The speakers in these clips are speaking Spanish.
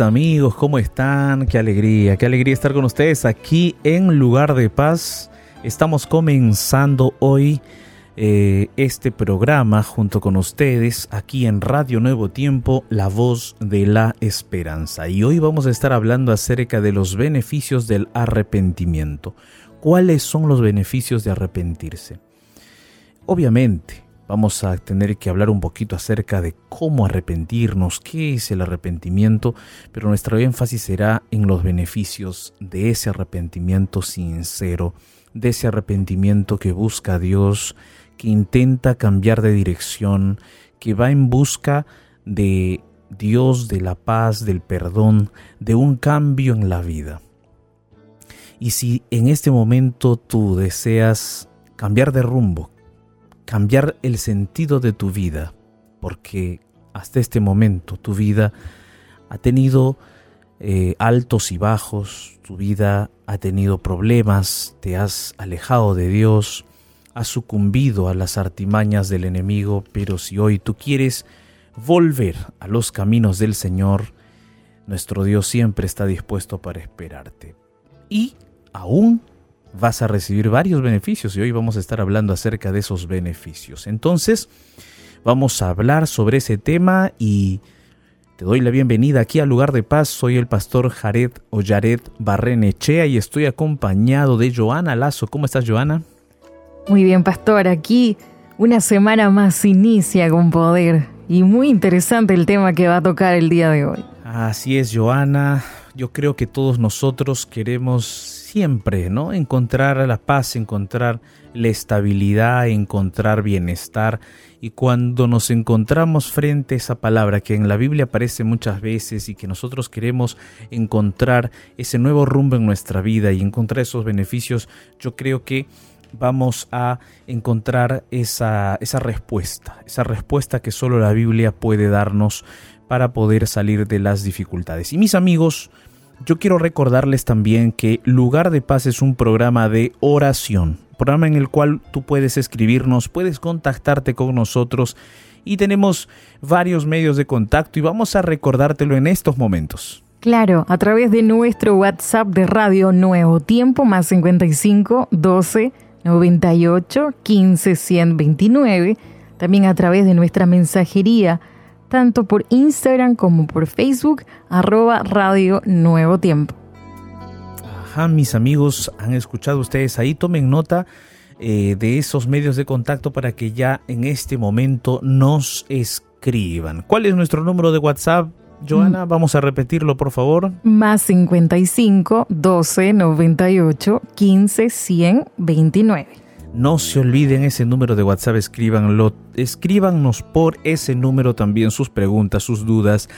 Amigos, ¿cómo están? Qué alegría, qué alegría estar con ustedes aquí en Lugar de Paz. Estamos comenzando hoy eh, este programa junto con ustedes aquí en Radio Nuevo Tiempo, La Voz de la Esperanza. Y hoy vamos a estar hablando acerca de los beneficios del arrepentimiento. ¿Cuáles son los beneficios de arrepentirse? Obviamente, Vamos a tener que hablar un poquito acerca de cómo arrepentirnos, qué es el arrepentimiento, pero nuestro énfasis será en los beneficios de ese arrepentimiento sincero, de ese arrepentimiento que busca a Dios, que intenta cambiar de dirección, que va en busca de Dios, de la paz, del perdón, de un cambio en la vida. Y si en este momento tú deseas cambiar de rumbo, cambiar el sentido de tu vida, porque hasta este momento tu vida ha tenido eh, altos y bajos, tu vida ha tenido problemas, te has alejado de Dios, has sucumbido a las artimañas del enemigo, pero si hoy tú quieres volver a los caminos del Señor, nuestro Dios siempre está dispuesto para esperarte. Y aún vas a recibir varios beneficios y hoy vamos a estar hablando acerca de esos beneficios. Entonces, vamos a hablar sobre ese tema y te doy la bienvenida aquí al lugar de paz. Soy el pastor Jared o Jared Barrenechea y estoy acompañado de Joana Lazo. ¿Cómo estás, Joana? Muy bien, pastor. Aquí una semana más inicia con poder y muy interesante el tema que va a tocar el día de hoy. Así es, Joana. Yo creo que todos nosotros queremos siempre, ¿no? Encontrar la paz, encontrar la estabilidad, encontrar bienestar. Y cuando nos encontramos frente a esa palabra que en la Biblia aparece muchas veces y que nosotros queremos encontrar ese nuevo rumbo en nuestra vida y encontrar esos beneficios, yo creo que vamos a encontrar esa, esa respuesta, esa respuesta que solo la Biblia puede darnos para poder salir de las dificultades. Y mis amigos, yo quiero recordarles también que Lugar de Paz es un programa de oración, programa en el cual tú puedes escribirnos, puedes contactarte con nosotros y tenemos varios medios de contacto y vamos a recordártelo en estos momentos. Claro, a través de nuestro WhatsApp de Radio Nuevo Tiempo más 55 12 98 15 129, también a través de nuestra mensajería tanto por Instagram como por Facebook, arroba Radio Nuevo Tiempo. Ajá, mis amigos, han escuchado ustedes ahí, tomen nota eh, de esos medios de contacto para que ya en este momento nos escriban. ¿Cuál es nuestro número de WhatsApp? Joana, mm. vamos a repetirlo, por favor. Más 55 12 98 15 100 29. No se olviden ese número de WhatsApp, escríbanlo, escríbanos por ese número también sus preguntas, sus dudas,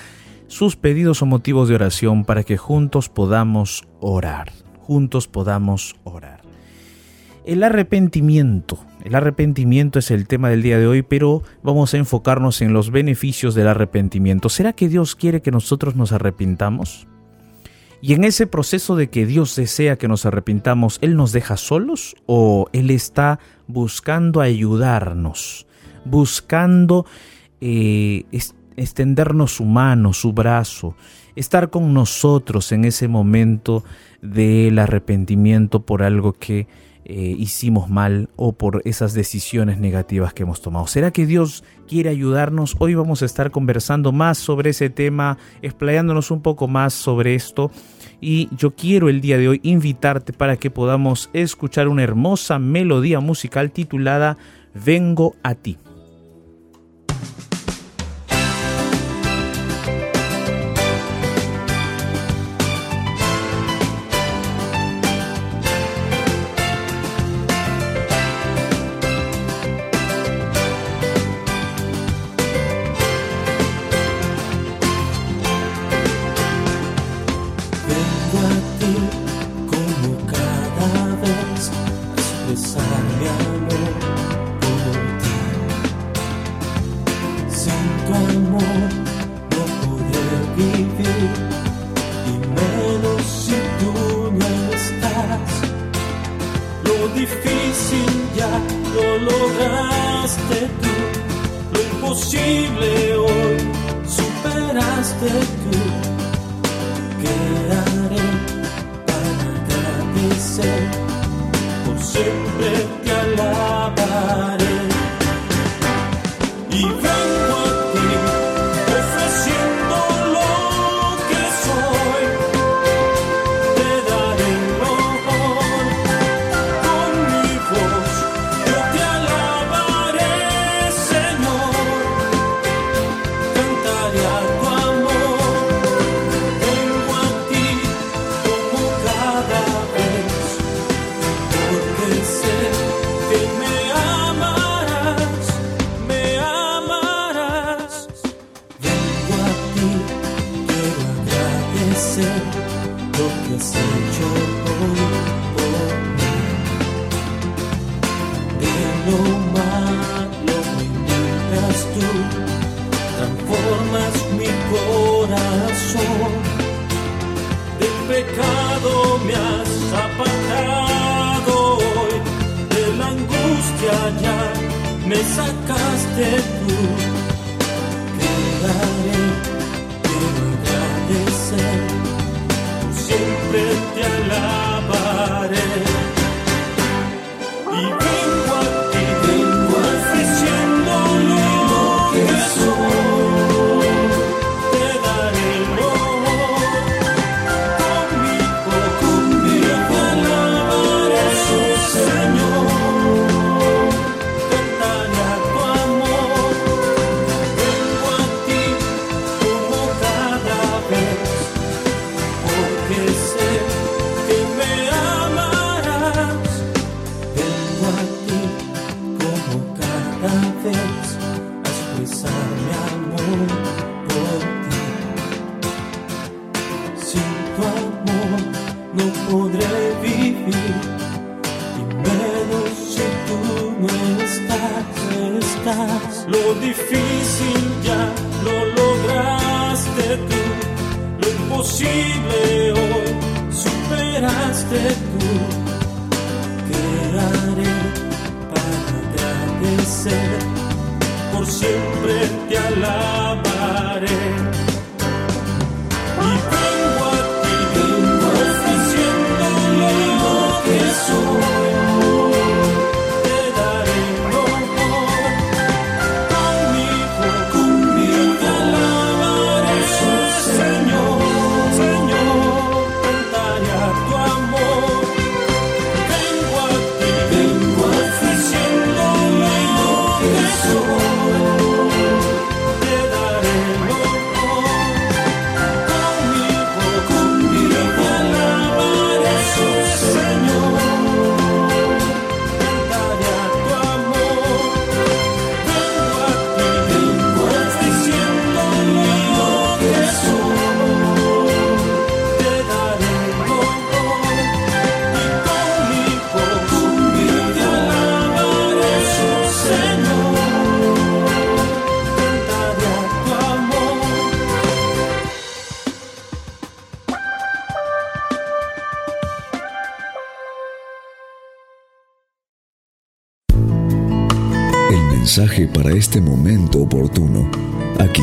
sus pedidos o motivos de oración para que juntos podamos orar, juntos podamos orar. El arrepentimiento, el arrepentimiento es el tema del día de hoy, pero vamos a enfocarnos en los beneficios del arrepentimiento. ¿Será que Dios quiere que nosotros nos arrepintamos? Y en ese proceso de que Dios desea que nos arrepintamos, ¿Él nos deja solos o Él está buscando ayudarnos, buscando eh, extendernos su mano, su brazo, estar con nosotros en ese momento del arrepentimiento por algo que eh, hicimos mal o por esas decisiones negativas que hemos tomado. ¿Será que Dios quiere ayudarnos? Hoy vamos a estar conversando más sobre ese tema, explayándonos un poco más sobre esto. Y yo quiero el día de hoy invitarte para que podamos escuchar una hermosa melodía musical titulada Vengo a ti. Para este momento oportuno, aquí,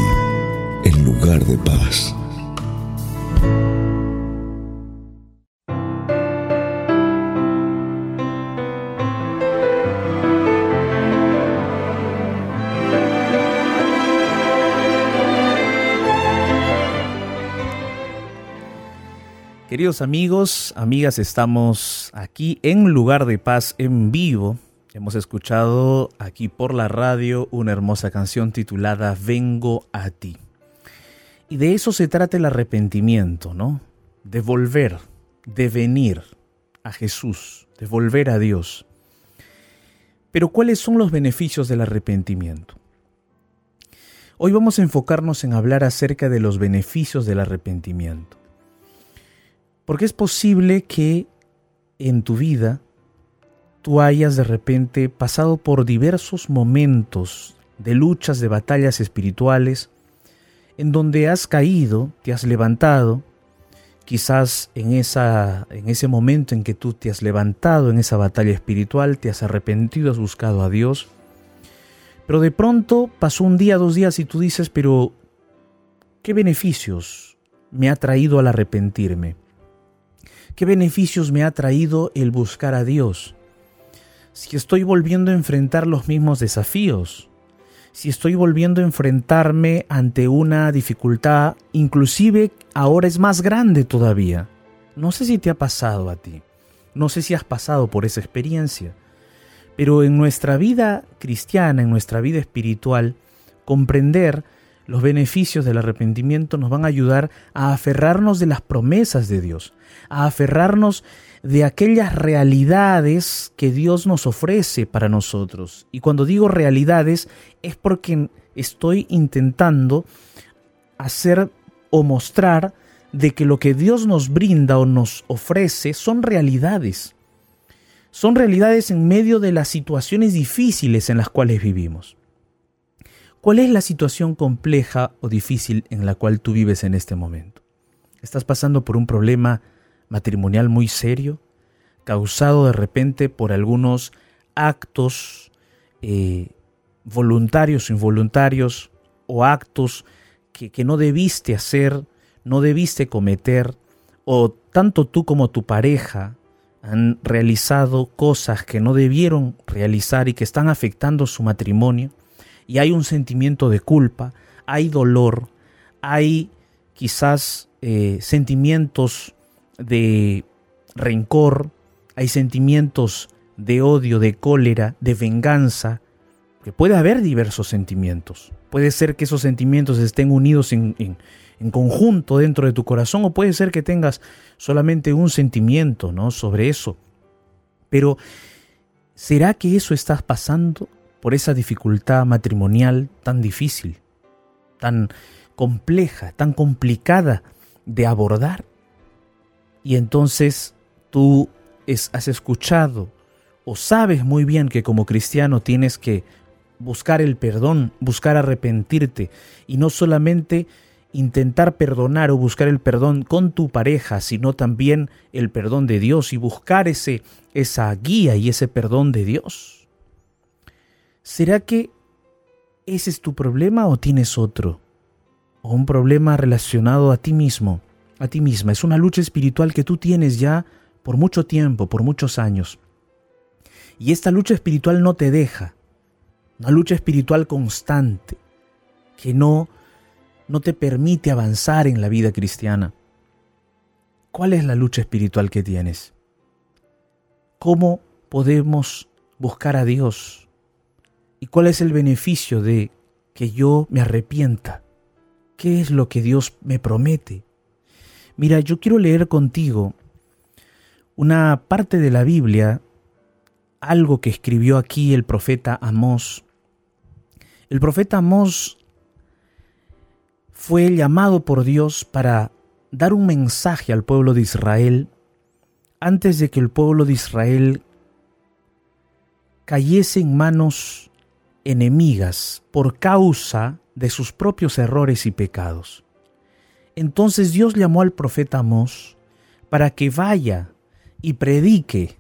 en lugar de paz. Queridos amigos, amigas, estamos aquí en lugar de paz en vivo Hemos escuchado aquí por la radio una hermosa canción titulada Vengo a ti. Y de eso se trata el arrepentimiento, ¿no? De volver, de venir a Jesús, de volver a Dios. Pero ¿cuáles son los beneficios del arrepentimiento? Hoy vamos a enfocarnos en hablar acerca de los beneficios del arrepentimiento. Porque es posible que en tu vida tú hayas de repente pasado por diversos momentos de luchas, de batallas espirituales, en donde has caído, te has levantado, quizás en, esa, en ese momento en que tú te has levantado en esa batalla espiritual, te has arrepentido, has buscado a Dios, pero de pronto pasó un día, dos días y tú dices, pero ¿qué beneficios me ha traído al arrepentirme? ¿Qué beneficios me ha traído el buscar a Dios? Si estoy volviendo a enfrentar los mismos desafíos, si estoy volviendo a enfrentarme ante una dificultad, inclusive ahora es más grande todavía. No sé si te ha pasado a ti, no sé si has pasado por esa experiencia, pero en nuestra vida cristiana, en nuestra vida espiritual, comprender los beneficios del arrepentimiento nos van a ayudar a aferrarnos de las promesas de Dios, a aferrarnos de aquellas realidades que Dios nos ofrece para nosotros. Y cuando digo realidades es porque estoy intentando hacer o mostrar de que lo que Dios nos brinda o nos ofrece son realidades. Son realidades en medio de las situaciones difíciles en las cuales vivimos. ¿Cuál es la situación compleja o difícil en la cual tú vives en este momento? ¿Estás pasando por un problema matrimonial muy serio, causado de repente por algunos actos eh, voluntarios involuntarios o actos que, que no debiste hacer, no debiste cometer, o tanto tú como tu pareja han realizado cosas que no debieron realizar y que están afectando su matrimonio, y hay un sentimiento de culpa, hay dolor, hay quizás eh, sentimientos de rencor, hay sentimientos de odio, de cólera, de venganza, que puede haber diversos sentimientos. Puede ser que esos sentimientos estén unidos en, en, conjunto dentro de tu corazón o puede ser que tengas solamente un sentimiento ¿no? sobre eso. Pero, ¿será que eso estás pasando por esa dificultad matrimonial tan difícil, tan compleja, tan complicada de abordar? Y entonces tú has escuchado o sabes muy bien que como cristiano tienes que buscar el perdón, buscar arrepentirte y no solamente intentar perdonar o buscar el perdón con tu pareja, sino también el perdón de Dios y buscar ese esa guía y ese perdón de Dios. ¿Será que ese es tu problema o tienes otro? ¿O un problema relacionado a ti mismo? A ti misma. Es una lucha espiritual que tú tienes ya por mucho tiempo, por muchos años. Y esta lucha espiritual no te deja. Una lucha espiritual constante que no no te permite avanzar en la vida cristiana. ¿Cuál es la lucha espiritual que tienes? ¿Cómo podemos buscar a Dios? ¿Y cuál es el beneficio de que yo me arrepienta? ¿Qué es lo que Dios me promete? Mira, yo quiero leer contigo una parte de la Biblia, algo que escribió aquí el profeta Amós. El profeta Amós fue llamado por Dios para dar un mensaje al pueblo de Israel antes de que el pueblo de Israel cayese en manos enemigas por causa de sus propios errores y pecados. Entonces Dios llamó al profeta Amós para que vaya y predique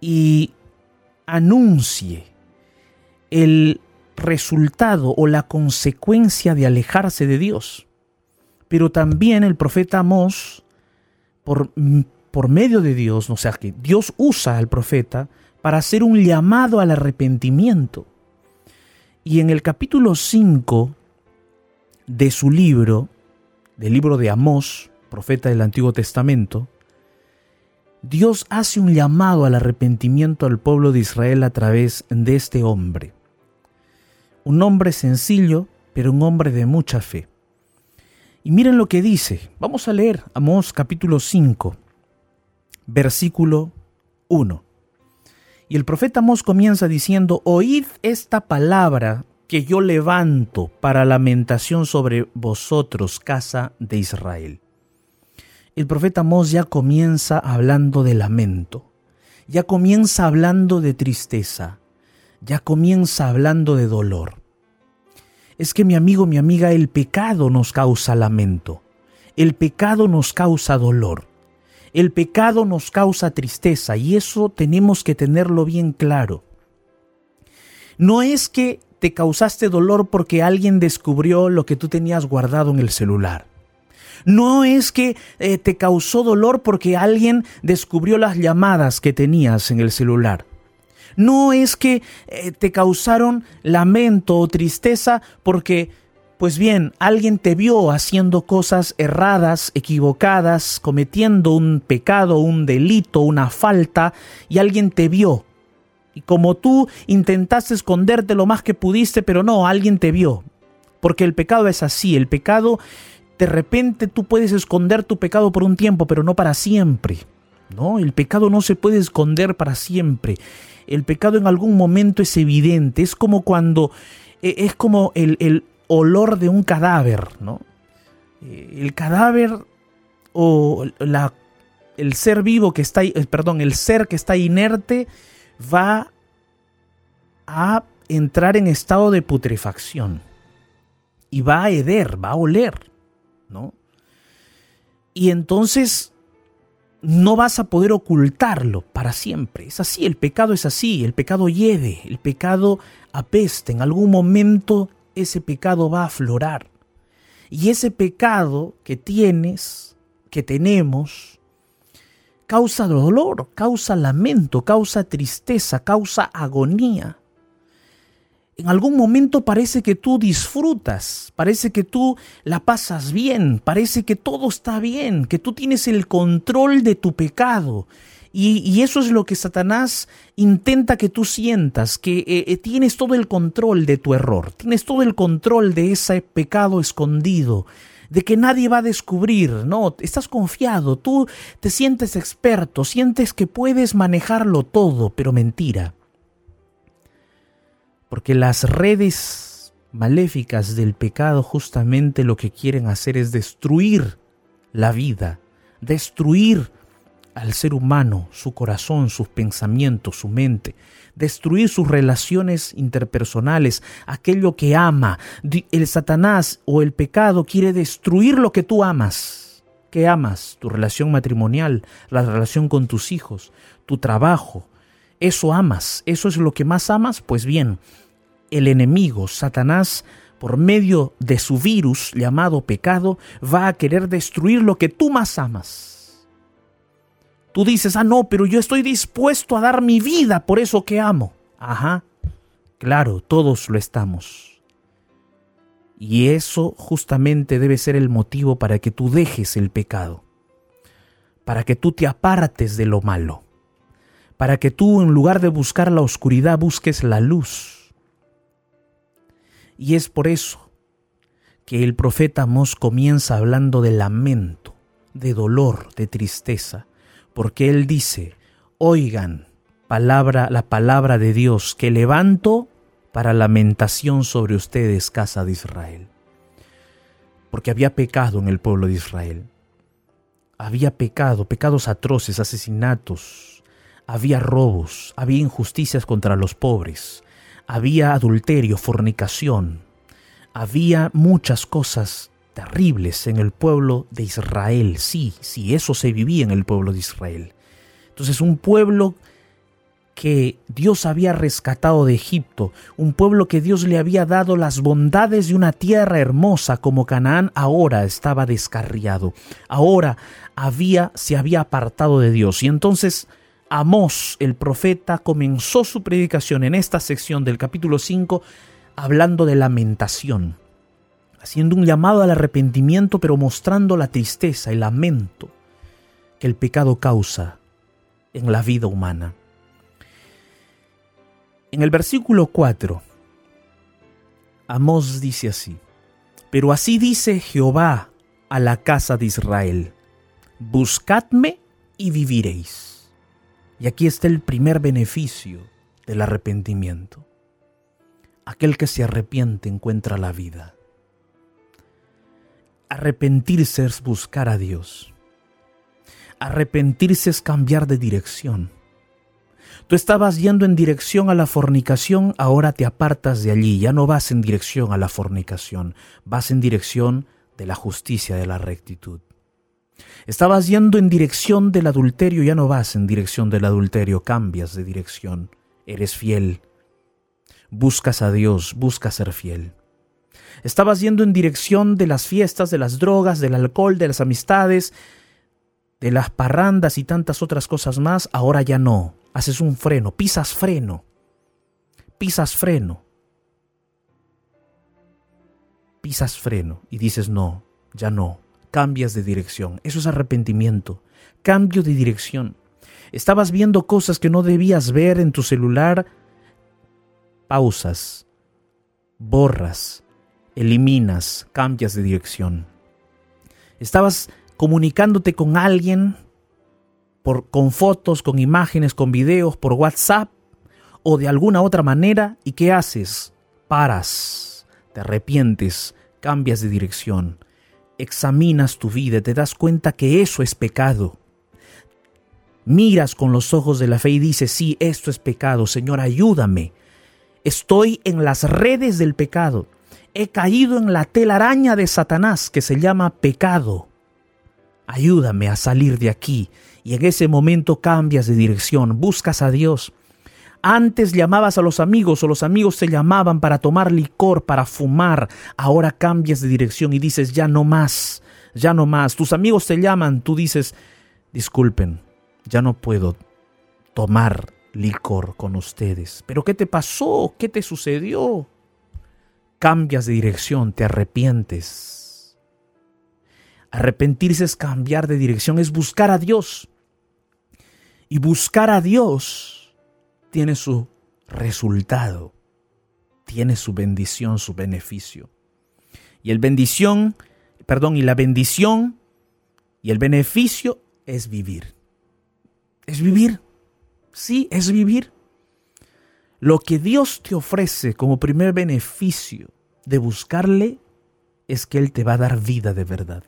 y anuncie el resultado o la consecuencia de alejarse de Dios. Pero también el profeta Amós, por, por medio de Dios, o sea que Dios usa al profeta para hacer un llamado al arrepentimiento. Y en el capítulo 5 de su libro, del libro de Amós, profeta del Antiguo Testamento, Dios hace un llamado al arrepentimiento al pueblo de Israel a través de este hombre. Un hombre sencillo, pero un hombre de mucha fe. Y miren lo que dice. Vamos a leer Amós capítulo 5, versículo 1. Y el profeta Amós comienza diciendo, Oíd esta palabra que yo levanto para lamentación sobre vosotros, casa de Israel. El profeta Mos ya comienza hablando de lamento, ya comienza hablando de tristeza, ya comienza hablando de dolor. Es que mi amigo, mi amiga, el pecado nos causa lamento, el pecado nos causa dolor, el pecado nos causa tristeza y eso tenemos que tenerlo bien claro. No es que te causaste dolor porque alguien descubrió lo que tú tenías guardado en el celular. No es que eh, te causó dolor porque alguien descubrió las llamadas que tenías en el celular. No es que eh, te causaron lamento o tristeza porque, pues bien, alguien te vio haciendo cosas erradas, equivocadas, cometiendo un pecado, un delito, una falta, y alguien te vio. Y como tú intentaste esconderte lo más que pudiste, pero no, alguien te vio. Porque el pecado es así, el pecado, de repente tú puedes esconder tu pecado por un tiempo, pero no para siempre. ¿no? El pecado no se puede esconder para siempre. El pecado en algún momento es evidente. Es como cuando. E, es como el, olor de un cadáver, ¿no? Eh, el cadáver o la, el ser vivo que está. Eh, perdón, el ser que está inerte va a entrar en estado de putrefacción. Y va a heder, va a oler, ¿no? Y entonces no vas a poder ocultarlo para siempre. Es así, el pecado es así, el pecado hiede, el pecado apeste, en algún momento ese pecado va a aflorar. Y ese pecado que tienes, que tenemos, causa dolor, causa lamento, causa tristeza, causa agonía en algún momento parece que tú disfrutas, parece que tú la pasas bien, parece que todo está bien, que tú tienes el control de tu pecado. Y, eso es lo que Satanás intenta que tú sientas, que eh, eh, tienes todo el control de tu error, tienes todo el control de ese pecado escondido, de que nadie va a descubrir, no, estás confiado, tú te sientes experto, sientes que puedes manejarlo todo, pero mentira. Porque las redes maléficas del pecado justamente lo que quieren hacer es destruir la vida, destruir al ser humano, su corazón, sus pensamientos, su mente, destruir sus relaciones interpersonales, aquello que ama. El Satanás o el pecado quiere destruir lo que tú amas. ¿Qué amas? Tu relación matrimonial, la relación con tus hijos, tu trabajo. Eso amas, eso es lo que más amas. Pues bien, el enemigo, Satanás, por medio de su virus llamado pecado, va a querer destruir lo que tú más amas. Tú dices, ah, no, pero yo estoy dispuesto a dar mi vida por eso que amo. Ajá, claro, todos lo estamos. Y eso justamente debe ser el motivo para que tú dejes el pecado, para que tú te apartes de lo malo, para que tú en lugar de buscar la oscuridad busques la luz y es por eso que el profeta Amós comienza hablando de lamento, de dolor, de tristeza, porque él dice, oigan palabra, la palabra de Dios que levanto para lamentación sobre ustedes, casa de Israel. Porque había pecado en el pueblo de Israel. Había pecado, pecados atroces, asesinatos, había robos, había injusticias contra los pobres, había adulterio, fornicación, había muchas cosas terribles en el pueblo de Israel. Sí, sí, eso se vivía en el pueblo de Israel. Entonces un pueblo que Dios había rescatado de Egipto, un pueblo que Dios le había dado las bondades de una tierra hermosa como Canaán, ahora estaba descarriado. Ahora había se había apartado de Dios y entonces Amós, el profeta, comenzó su predicación en esta sección del capítulo 5 hablando de lamentación, haciendo un llamado al arrepentimiento, pero mostrando la tristeza, y lamento que el pecado causa en la vida humana. En el versículo 4, Amós dice así, pero así dice Jehová a la casa de Israel, buscadme y viviréis. Y aquí está el primer beneficio del arrepentimiento. Aquel que se arrepiente encuentra la vida. Arrepentirse es buscar a Dios. Arrepentirse es cambiar de dirección. Tú estabas yendo en dirección a la fornicación, ahora te apartas de allí, ya no vas en dirección a la fornicación, vas en dirección de la justicia, de la rectitud. Estabas yendo en dirección del adulterio, ya no vas en dirección del adulterio, cambias de dirección, eres fiel, buscas a Dios, buscas ser fiel. Estabas yendo en dirección de las fiestas, de las drogas, del alcohol, de las amistades, de las parrandas y tantas otras cosas más, ahora ya no. Haces un freno, pisas freno. pisas freno. Pisas freno y dices no, ya no, cambias de dirección. Eso es arrepentimiento, cambio de dirección. Estabas viendo cosas que no debías ver en tu celular, pausas, borras, eliminas, cambias de dirección. Estabas comunicándote con alguien por, con fotos, con imágenes, con videos, por WhatsApp o de alguna otra manera, ¿y qué haces? Paras, te arrepientes, cambias de dirección, examinas tu vida, te das cuenta que eso es pecado. Miras con los ojos de la fe y dices, sí, esto es pecado, Señor, ayúdame. Estoy en las redes del pecado. He caído en la telaraña de Satanás que se llama pecado. Ayúdame a salir de aquí. Y en ese momento cambias de dirección, buscas a Dios. Antes llamabas a los amigos o los amigos te llamaban para tomar licor, para fumar. Ahora cambias de dirección y dices, ya no más, ya no más. Tus amigos te llaman, tú dices, disculpen, ya no puedo tomar licor con ustedes. Pero ¿qué te pasó? ¿Qué te sucedió? Cambias de dirección, te arrepientes. Arrepentirse es cambiar de dirección, es buscar a Dios. Y buscar a Dios tiene su resultado, tiene su bendición, su beneficio. Y el bendición, perdón, y la bendición y el beneficio es vivir. Es vivir Sí, es vivir. Lo que Dios te ofrece como primer beneficio de buscarle es que Él te va a dar vida de verdad.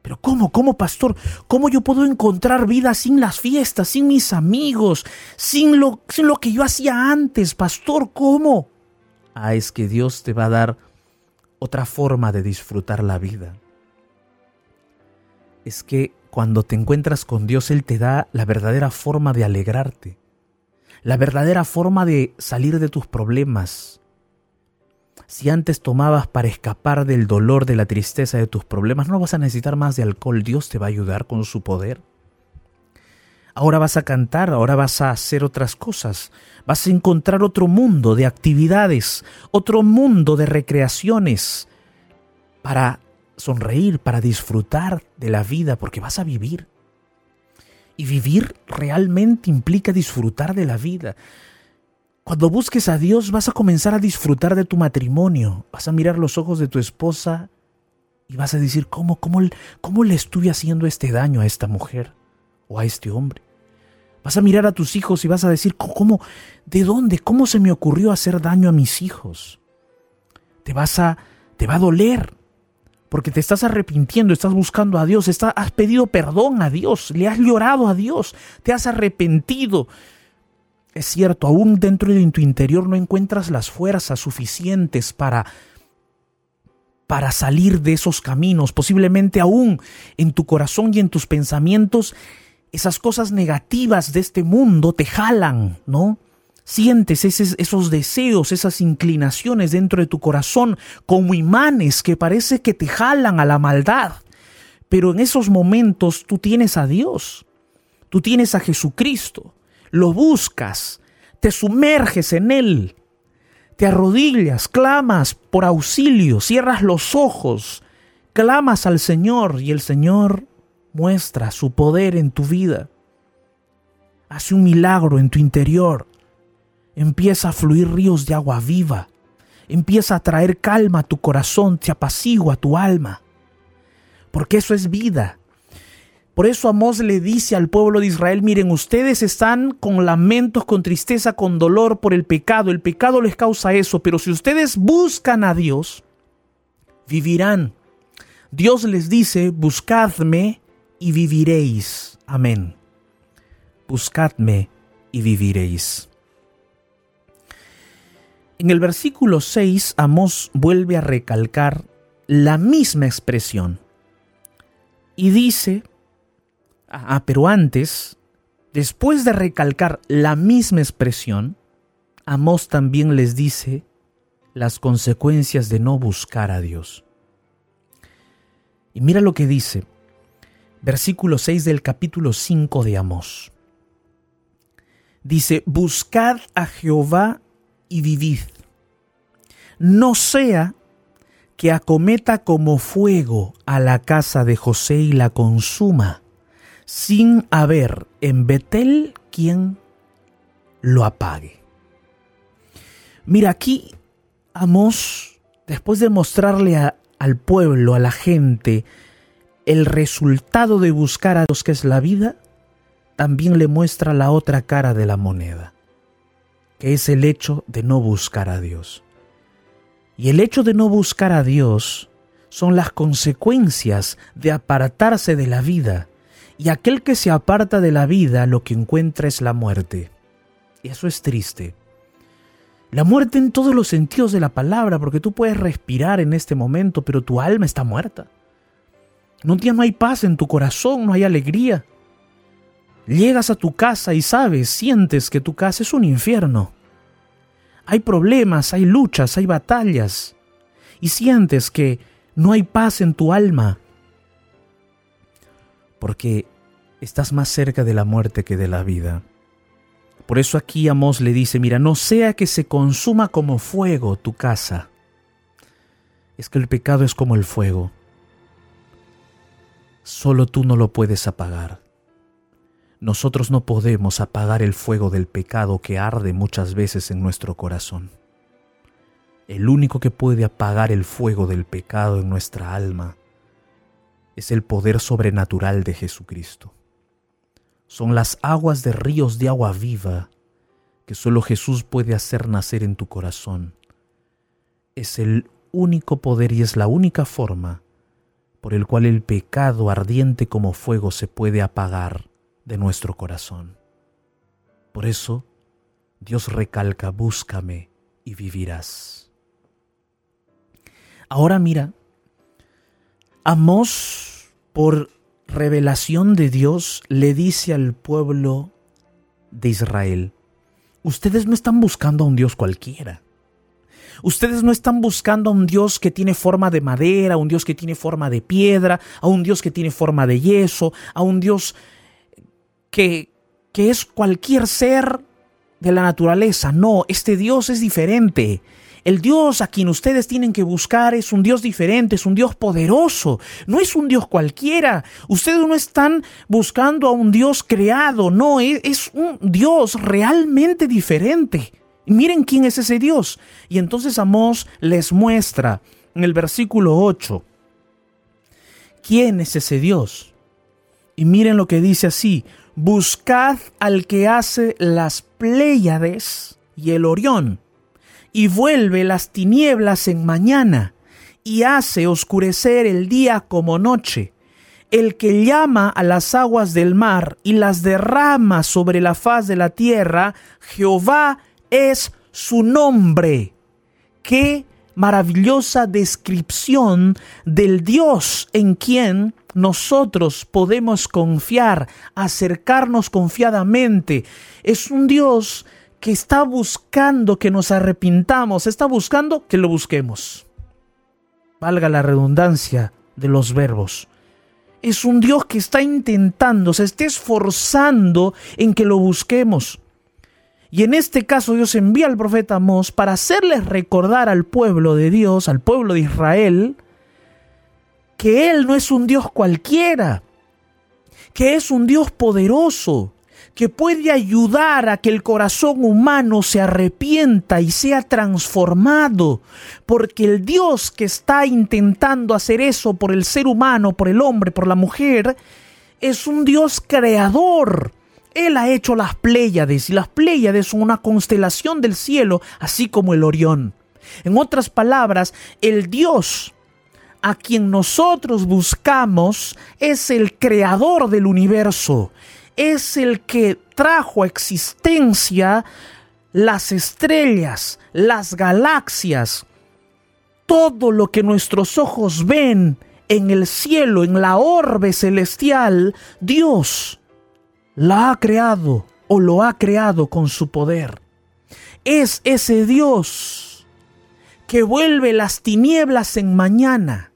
Pero ¿cómo? ¿Cómo, pastor? ¿Cómo yo puedo encontrar vida sin las fiestas, sin mis amigos, sin lo, sin lo que yo hacía antes, pastor? ¿Cómo? Ah, es que Dios te va a dar otra forma de disfrutar la vida. Es que cuando te encuentras con Dios, Él te da la verdadera forma de alegrarte, la verdadera forma de salir de tus problemas. Si antes tomabas para escapar del dolor, de la tristeza de tus problemas, no vas a necesitar más de alcohol, Dios te va a ayudar con su poder. Ahora vas a cantar, ahora vas a hacer otras cosas, vas a encontrar otro mundo de actividades, otro mundo de recreaciones para sonreír, para disfrutar de la vida, porque vas a vivir. Y vivir realmente implica disfrutar de la vida. Cuando busques a Dios vas a comenzar a disfrutar de tu matrimonio, vas a mirar los ojos de tu esposa y vas a decir, ¿cómo, cómo, cómo le estuve haciendo este daño a esta mujer o a este hombre? Vas a mirar a tus hijos y vas a decir, ¿cómo, de dónde, cómo se me ocurrió hacer daño a mis hijos? Te vas a, te va a doler, porque te estás arrepintiendo, estás buscando a Dios, has pedido perdón a Dios, le has llorado a Dios, te has arrepentido. Es cierto, aún dentro de tu interior no encuentras las fuerzas suficientes para para salir de esos caminos. Posiblemente aún en tu corazón y en tus pensamientos esas cosas negativas de este mundo te jalan, ¿no? Sientes esos, deseos, esas inclinaciones dentro de tu corazón como imanes que parece que te jalan a la maldad. Pero en esos momentos tú tienes a Dios, tú tienes a Jesucristo, lo buscas, te sumerges en Él, te arrodillas, clamas por auxilio, cierras los ojos, clamas al Señor y el Señor muestra su poder en tu vida. Hace un milagro en tu interior empieza a fluir ríos de agua viva, empieza a traer calma a tu corazón, te apacigua tu alma, porque eso es vida. Por eso Amós le dice al pueblo de Israel, miren, ustedes están con lamentos, con tristeza, con dolor por el pecado, el pecado les causa eso, pero si ustedes buscan a Dios, vivirán. Dios les dice, buscadme y viviréis. Amén. Buscadme y viviréis. En el versículo 6, Amós vuelve a recalcar la misma expresión y dice, ah, pero antes, después de recalcar la misma expresión, Amós también les dice las consecuencias de no buscar a Dios. Y mira lo que dice, versículo 6 del capítulo 5 de Amós. Dice, buscad a Jehová y vivid. No sea que acometa como fuego a la casa de José y la consuma, sin haber en Betel quien lo apague. Mira, aquí Amos, después de mostrarle al pueblo, a la gente, el resultado de buscar a Dios que es la vida, también le muestra la otra cara de la moneda, que es el hecho de no buscar a Dios. Y el hecho de no buscar a Dios son las consecuencias de apartarse de la vida. Y aquel que se aparta de la vida lo que encuentra es la muerte. Y eso es triste. La muerte en todos los sentidos de la palabra, porque tú puedes respirar en este momento, pero tu alma está muerta. Día no hay paz en tu corazón, no hay alegría. Llegas a tu casa y sabes, sientes que tu casa es un infierno. Hay problemas, hay luchas, hay batallas. Y sientes que no hay paz en tu alma. Porque estás más cerca de la muerte que de la vida. Por eso aquí Amós le dice, mira, no sea que se consuma como fuego tu casa. Es que el pecado es como el fuego. Solo tú no lo puedes apagar. Nosotros no podemos apagar el fuego del pecado que arde muchas veces en nuestro corazón. El único que puede apagar el fuego del pecado en nuestra alma es el poder sobrenatural de Jesucristo son las aguas de ríos de agua viva que solo Jesús puede hacer nacer en tu corazón. Es el único poder y es la única forma por el cual el pecado ardiente como fuego se puede apagar de nuestro corazón. Por eso, Dios recalca, búscame y vivirás. Ahora mira, Amós, por revelación de Dios le dice al pueblo de Israel, ustedes no están buscando a un Dios cualquiera. Ustedes no están buscando a un Dios que tiene forma de madera, a un Dios que tiene forma de piedra, a un Dios que tiene forma de yeso, a un Dios que, que es cualquier ser de la naturaleza. No, este Dios es diferente. El Dios a quien ustedes tienen que buscar es un Dios diferente, es un Dios poderoso, no es un Dios cualquiera. Ustedes no están buscando a un Dios creado, no, es, un Dios realmente diferente. miren quién es ese Dios. Y entonces Amós les muestra en el versículo 8 quién es ese Dios. Y miren lo que dice así, buscad al que hace las Pléyades y el Orión y vuelve las tinieblas en mañana, y hace oscurecer el día como noche, el que llama a las aguas del mar y las derrama sobre la faz de la tierra, Jehová es su nombre. Qué maravillosa descripción del Dios en quien nosotros podemos confiar, acercarnos confiadamente. Es un Dios que está buscando que nos arrepintamos, está buscando que lo busquemos. Valga la redundancia de los verbos. Es un Dios que está intentando, se está esforzando en que lo busquemos. Y en este caso Dios envía al profeta Amós para hacerles recordar al pueblo de Dios, al pueblo de Israel, que Él no es un Dios cualquiera, que es un Dios poderoso, que puede ayudar a que el corazón humano se arrepienta y sea transformado, porque el Dios que está intentando hacer eso por el ser humano, por el hombre, por la mujer, es un Dios creador. Él ha hecho las Pléyades y las Pléyades son una constelación del cielo, así como el Orión. En otras palabras, el Dios a quien nosotros buscamos es el creador del universo es el que trajo a existencia las estrellas, las galaxias, todo lo que nuestros ojos ven en el cielo, en la orbe celestial, Dios la ha creado o lo ha creado con su poder. Es ese Dios que vuelve las tinieblas en mañana.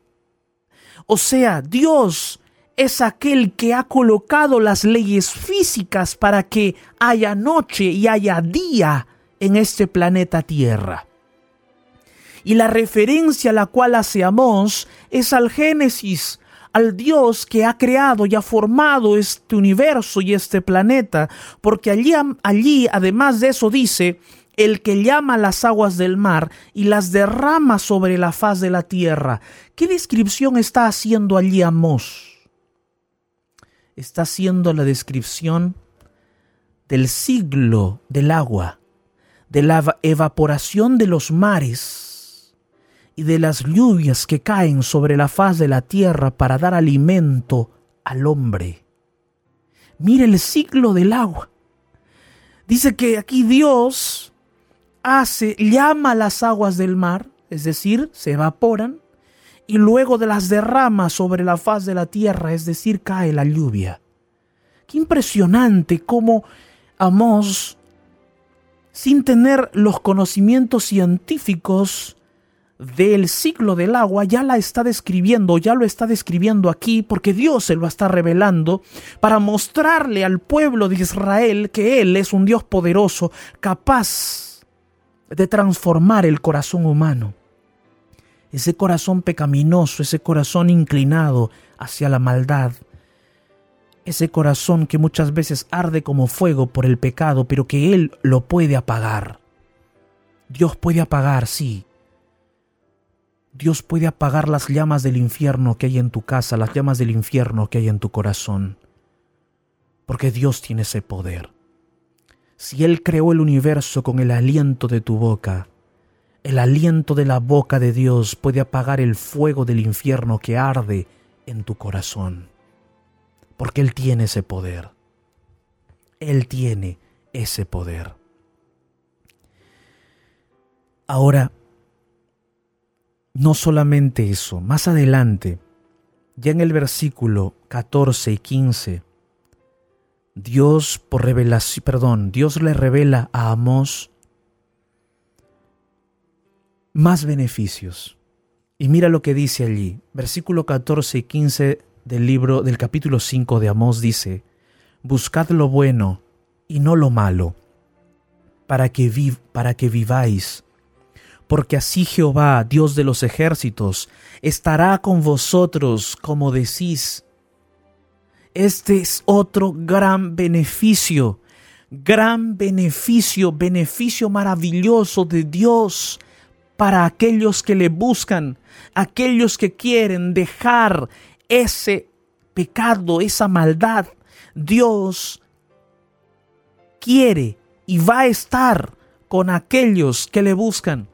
O sea, Dios es aquel que ha colocado las leyes físicas para que haya noche y haya día en este planeta Tierra. Y la referencia a la cual hace es al Génesis, al Dios que ha creado y ha formado este universo y este planeta, porque allí, allí además de eso dice, el que llama las aguas del mar y las derrama sobre la faz de la tierra. ¿Qué descripción está haciendo allí Amós? Está haciendo la descripción del siglo del agua, de la evaporación de los mares y de las lluvias que caen sobre la faz de la tierra para dar alimento al hombre. Mire el siglo del agua. Dice que aquí Dios hace, llama las aguas del mar, es decir, se evaporan, y luego de las derramas sobre la faz de la tierra, es decir, cae la lluvia. Qué impresionante cómo Amós, sin tener los conocimientos científicos del ciclo del agua, ya la está describiendo, ya lo está describiendo aquí, porque Dios se lo está revelando para mostrarle al pueblo de Israel que Él es un Dios poderoso, capaz de transformar el corazón humano. Ese corazón pecaminoso, ese corazón inclinado hacia la maldad, ese corazón que muchas veces arde como fuego por el pecado, pero que Él lo puede apagar. Dios puede apagar, sí. Dios puede apagar las llamas del infierno que hay en tu casa, las llamas del infierno que hay en tu corazón. Porque Dios tiene ese poder. Si Él creó el universo con el aliento de tu boca, el aliento de la boca de Dios puede apagar el fuego del infierno que arde en tu corazón. Porque Él tiene ese poder. Él tiene ese poder. Ahora, no solamente eso, más adelante, ya en el versículo 14 y 15, Dios por revelación, perdón, Dios le revela a Amós más beneficios. Y mira lo que dice allí, versículo 14 y 15 del libro del capítulo 5 de Amós dice, Buscad lo bueno y no lo malo, para que, para que viváis, porque así Jehová, Dios de los ejércitos, estará con vosotros como decís. Este es otro gran beneficio, gran beneficio, beneficio maravilloso de Dios para aquellos que le buscan, aquellos que quieren dejar ese pecado, esa maldad, Dios quiere y va a estar con aquellos que le buscan.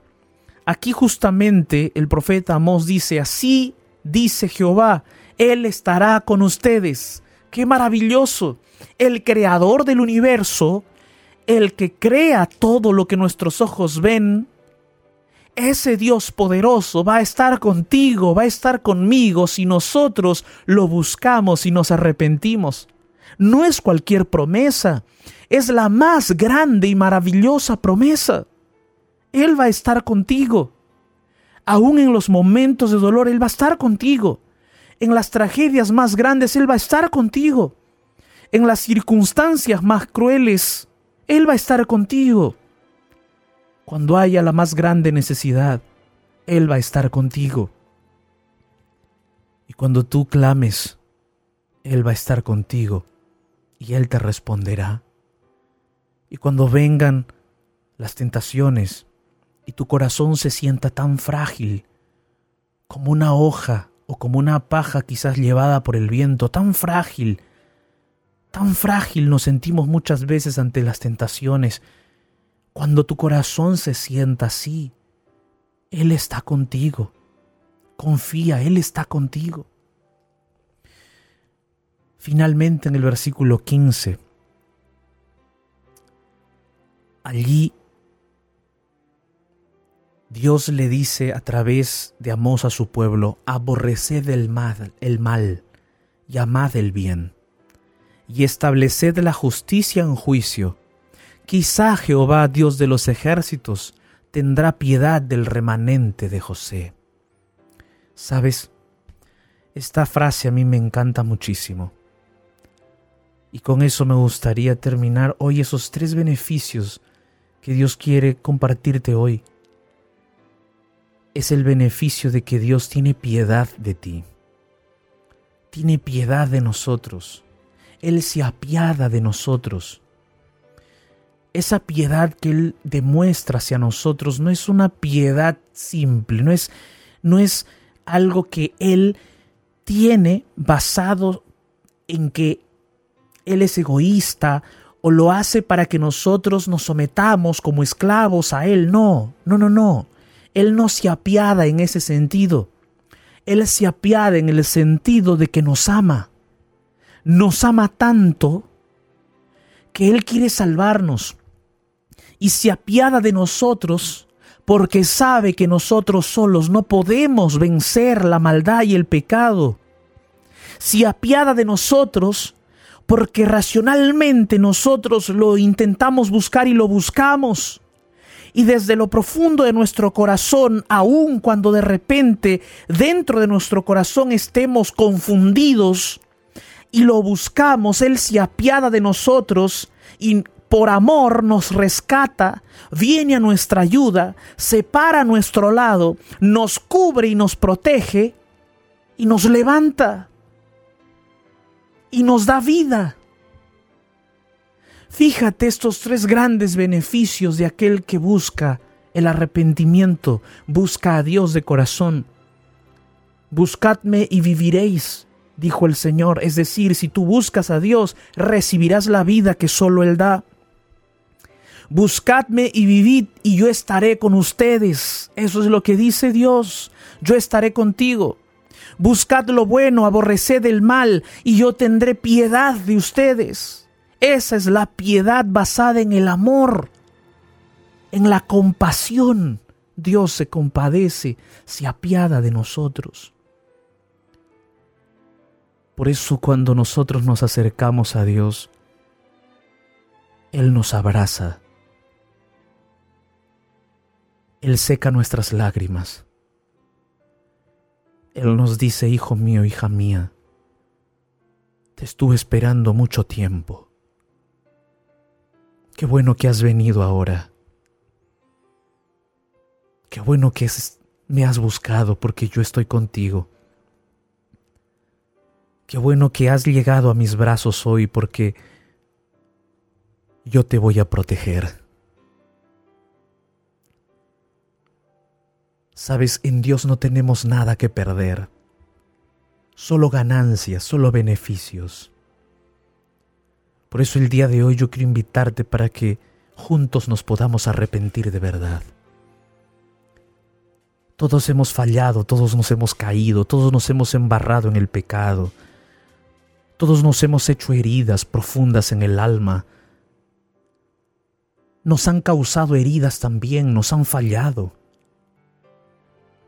Aquí justamente el profeta Amós dice, así dice Jehová, Él estará con ustedes. ¡Qué maravilloso! El creador del universo, el que crea todo lo que nuestros ojos ven, ese Dios poderoso va a estar contigo, va a estar conmigo si nosotros lo buscamos y nos arrepentimos. No es cualquier promesa, es la más grande y maravillosa promesa. Él va a estar contigo. Aún en los momentos de dolor, Él va a estar contigo. En las tragedias más grandes, Él va a estar contigo. En las circunstancias más crueles, Él va a estar contigo. Cuando haya la más grande necesidad, Él va a estar contigo. Y cuando tú clames, Él va a estar contigo y Él te responderá. Y cuando vengan las tentaciones y tu corazón se sienta tan frágil como una hoja o como una paja quizás llevada por el viento, tan frágil, tan frágil nos sentimos muchas veces ante las tentaciones cuando tu corazón se sienta así, Él está contigo. Confía, Él está contigo. Finalmente en el versículo 15, allí Dios le dice a través de Amós a su pueblo, aborreced el mal, el mal y amad el bien, y estableced la justicia en juicio, Quizá Jehová, Dios de los ejércitos, tendrá piedad del remanente de José. ¿Sabes? Esta frase a mí me encanta muchísimo. Y con eso me gustaría terminar hoy esos tres beneficios que Dios quiere compartirte hoy es el beneficio de que Dios tiene piedad de ti. Tiene piedad de nosotros. Él se apiada de nosotros. Esa piedad que Él demuestra hacia nosotros no es una piedad simple, no es, no es algo que Él tiene basado en que Él es egoísta o lo hace para que nosotros nos sometamos como esclavos a Él. No, no, no, no. Él no se apiada en ese sentido. Él se apiada en el sentido de que nos ama. Nos ama tanto que Él quiere salvarnos. Y se apiada de nosotros porque sabe que nosotros solos no podemos vencer la maldad y el pecado. Se apiada de nosotros porque racionalmente nosotros lo intentamos buscar y lo buscamos y desde lo profundo de nuestro corazón, aun cuando de repente dentro de nuestro corazón estemos confundidos y lo buscamos, Él se apiada de nosotros y por amor nos rescata, viene a nuestra ayuda, se para a nuestro lado, nos cubre y nos protege y nos levanta y nos da vida. Fíjate estos tres grandes beneficios de aquel que busca el arrepentimiento, busca a Dios de corazón. Buscadme y viviréis, dijo el Señor. Es decir, si tú buscas a Dios, recibirás la vida que solo Él da. Buscadme y vivid y yo estaré con ustedes. Eso es lo que dice Dios. Yo estaré contigo. Buscad lo bueno, aborreced el mal y yo tendré piedad de ustedes. Esa es la piedad basada en el amor, en la compasión. Dios se compadece, se apiada de nosotros. Por eso cuando nosotros nos acercamos a Dios, Él nos abraza. Él seca nuestras lágrimas. Él nos dice, Hijo mío, hija mía, te estuve esperando mucho tiempo. Qué bueno que has venido ahora. Qué bueno que me has buscado porque yo estoy contigo. Qué bueno que has llegado a mis brazos hoy porque yo te voy a proteger. Sabes, en Dios no tenemos nada que perder, solo ganancias, solo beneficios. Por eso el día de hoy yo quiero invitarte para que juntos nos podamos arrepentir de verdad. Todos hemos fallado, todos nos hemos caído, todos nos hemos embarrado en el pecado, todos nos hemos hecho heridas profundas en el alma. Nos han causado heridas también, nos han fallado.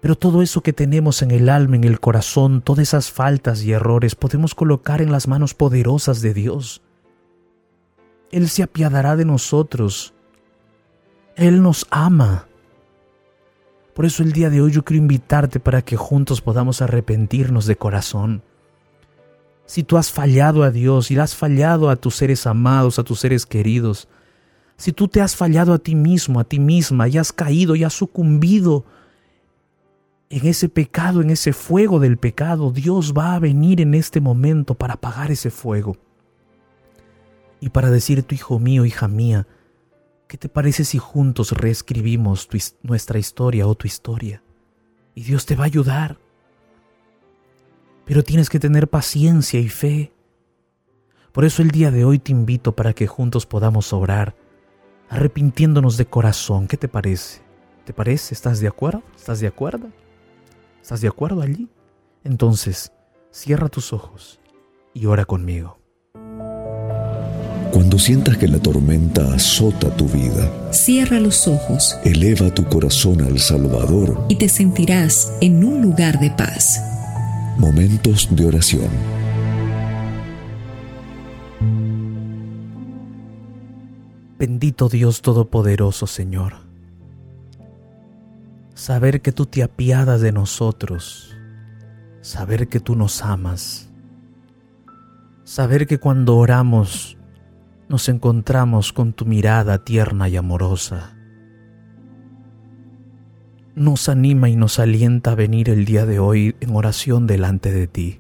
Pero todo eso que tenemos en el alma, en el corazón, todas esas faltas y errores, podemos colocar en las manos poderosas de Dios. Él se apiadará de nosotros. Él nos ama. Por eso el día de hoy yo quiero invitarte para que juntos podamos arrepentirnos de corazón. Si tú has fallado a Dios y has fallado a tus seres amados, a tus seres queridos, si tú te has fallado a ti mismo, a ti misma, y has caído y has sucumbido en ese pecado, en ese fuego del pecado, Dios va a venir en este momento para apagar ese fuego y para decir tu hijo mío, hija mía, ¿qué te parece si juntos reescribimos nuestra historia o tu historia? Y Dios te va a ayudar. Pero tienes que tener paciencia y fe. Por eso el día de hoy te invito para que juntos podamos orar, arrepintiéndonos de corazón. ¿Qué te parece? ¿Te parece? ¿Estás de acuerdo? ¿Estás de acuerdo? ¿Estás de acuerdo allí? Entonces, cierra tus ojos y ora conmigo. Cuando sientas que la tormenta azota tu vida, cierra los ojos, eleva tu corazón al Salvador y te sentirás en un lugar de paz. Momentos de oración. Bendito Dios Todopoderoso, Señor. Saber que tú te apiadas de nosotros, saber que tú nos amas, saber que cuando oramos nos encontramos con tu mirada tierna y amorosa. Nos anima y nos alienta a venir el día de hoy en oración delante de ti.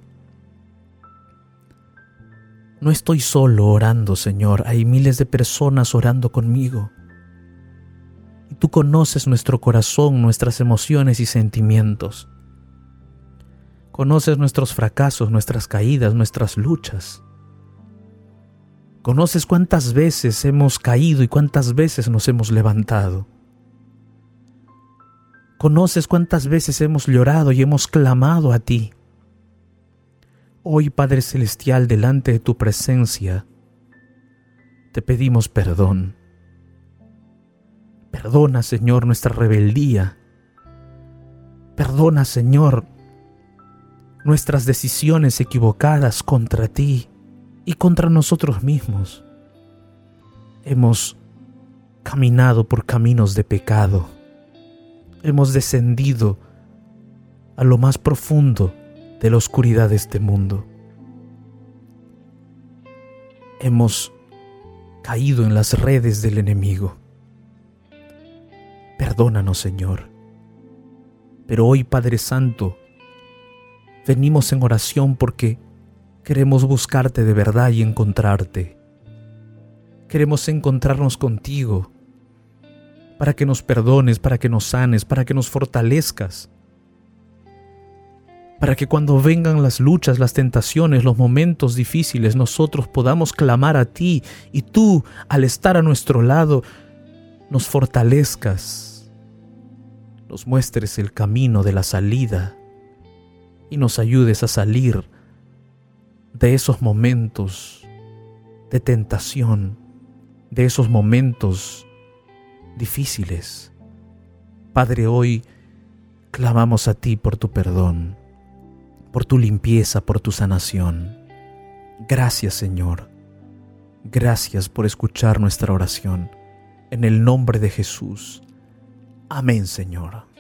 No estoy solo orando, Señor, hay miles de personas orando conmigo. Y tú conoces nuestro corazón, nuestras emociones y sentimientos. Conoces nuestros fracasos, nuestras caídas, nuestras luchas. Conoces cuántas veces hemos caído y cuántas veces nos hemos levantado. Conoces cuántas veces hemos llorado y hemos clamado a ti. Hoy, Padre Celestial, delante de tu presencia, te pedimos perdón. Perdona, Señor, nuestra rebeldía. Perdona, Señor, nuestras decisiones equivocadas contra ti y contra nosotros mismos. Hemos caminado por caminos de pecado. Hemos descendido a lo más profundo de la oscuridad de este mundo. Hemos caído en las redes del enemigo. Perdónanos, Señor. Pero hoy, Padre Santo, venimos en oración porque Queremos buscarte de verdad y encontrarte. Queremos encontrarnos contigo para que nos perdones, para que nos sanes, para que nos fortalezcas. Para que cuando vengan las luchas, las tentaciones, los momentos difíciles, nosotros podamos clamar a ti y tú, al estar a nuestro lado, nos fortalezcas, nos muestres el camino de la salida y nos ayudes a salir de esos momentos de tentación, de esos momentos difíciles. Padre, hoy clamamos a ti por tu perdón, por tu limpieza, por tu sanación. Gracias Señor. Gracias por escuchar nuestra oración. En el nombre de Jesús. Amén Señor.